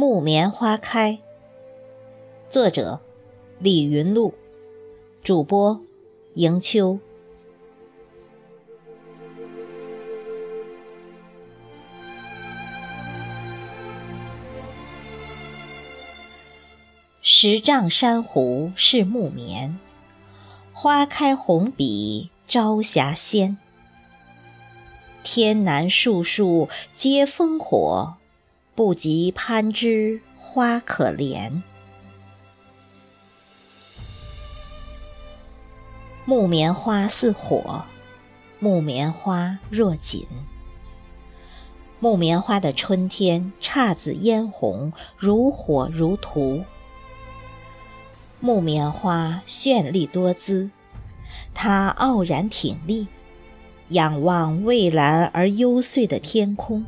木棉花开，作者李云露，主播迎秋。十丈珊瑚是木棉，花开红比朝霞鲜。天南树树皆烽火。不及攀枝花可怜。木棉花似火，木棉花若锦。木棉花的春天姹紫嫣红，如火如荼。木棉花绚丽多姿，它傲然挺立，仰望蔚蓝而幽邃的天空。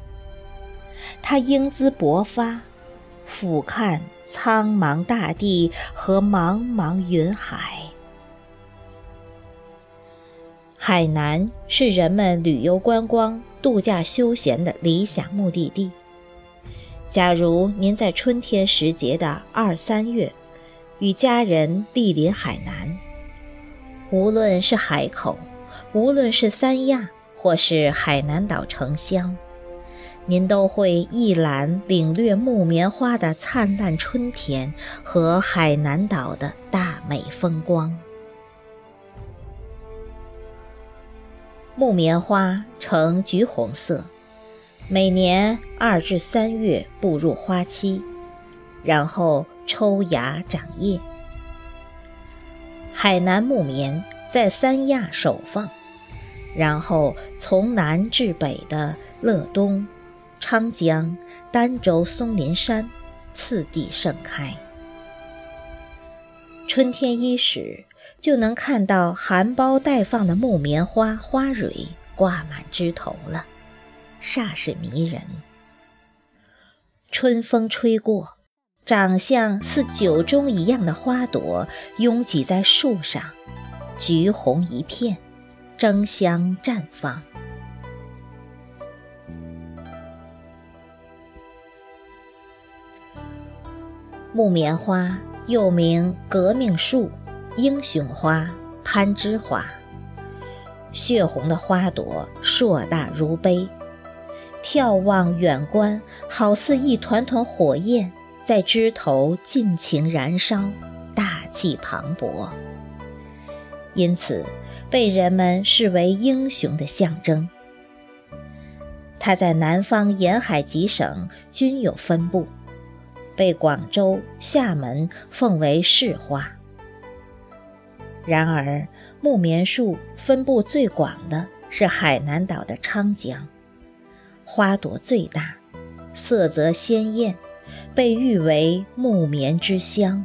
它英姿勃发，俯瞰苍茫大地和茫茫云海。海南是人们旅游观光、度假休闲的理想目的地。假如您在春天时节的二三月，与家人莅临海南，无论是海口，无论是三亚，或是海南岛城乡。您都会一览领略木棉花的灿烂春天和海南岛的大美风光。木棉花呈橘红色，每年二至三月步入花期，然后抽芽长叶。海南木棉在三亚首放，然后从南至北的乐东。昌江、儋州松林山次第盛开。春天伊始，就能看到含苞待放的木棉花花蕊挂满枝头了，煞是迷人。春风吹过，长相似酒盅一样的花朵拥挤在树上，橘红一片，争相绽放。木棉花又名革命树、英雄花、攀枝花。血红的花朵硕大如杯，眺望远观，好似一团团火焰在枝头尽情燃烧，大气磅礴。因此，被人们视为英雄的象征。它在南方沿海几省均有分布。被广州、厦门奉为市花。然而，木棉树分布最广的是海南岛的昌江，花朵最大，色泽鲜艳，被誉为“木棉之乡”。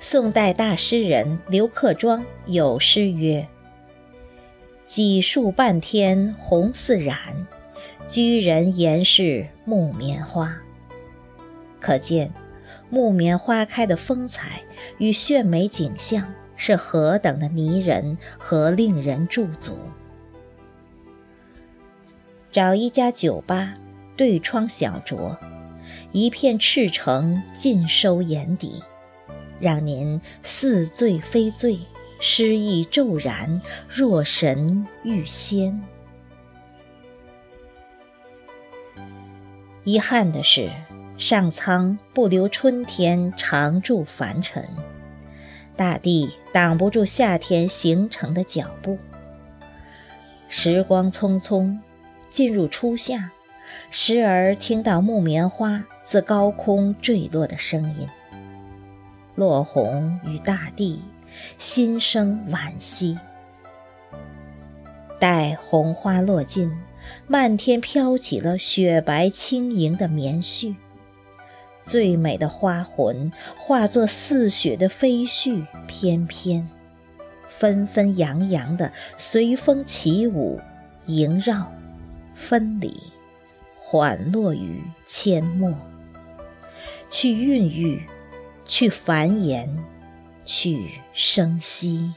宋代大诗人刘克庄有诗曰：“几树半天红似染。”居人言是木棉花，可见木棉花开的风采与炫美景象是何等的迷人和令人驻足。找一家酒吧，对窗小酌，一片赤诚尽收眼底，让您似醉非醉，诗意骤然，若神欲仙。遗憾的是，上苍不留春天常驻凡尘，大地挡不住夏天行程的脚步。时光匆匆，进入初夏，时而听到木棉花自高空坠落的声音，落红与大地，心生惋惜。待红花落尽。漫天飘起了雪白轻盈的棉絮，最美的花魂化作似雪的飞絮翩翩，纷纷扬扬的随风起舞，萦绕，分离，缓落于阡陌，去孕育，去繁衍，去生息。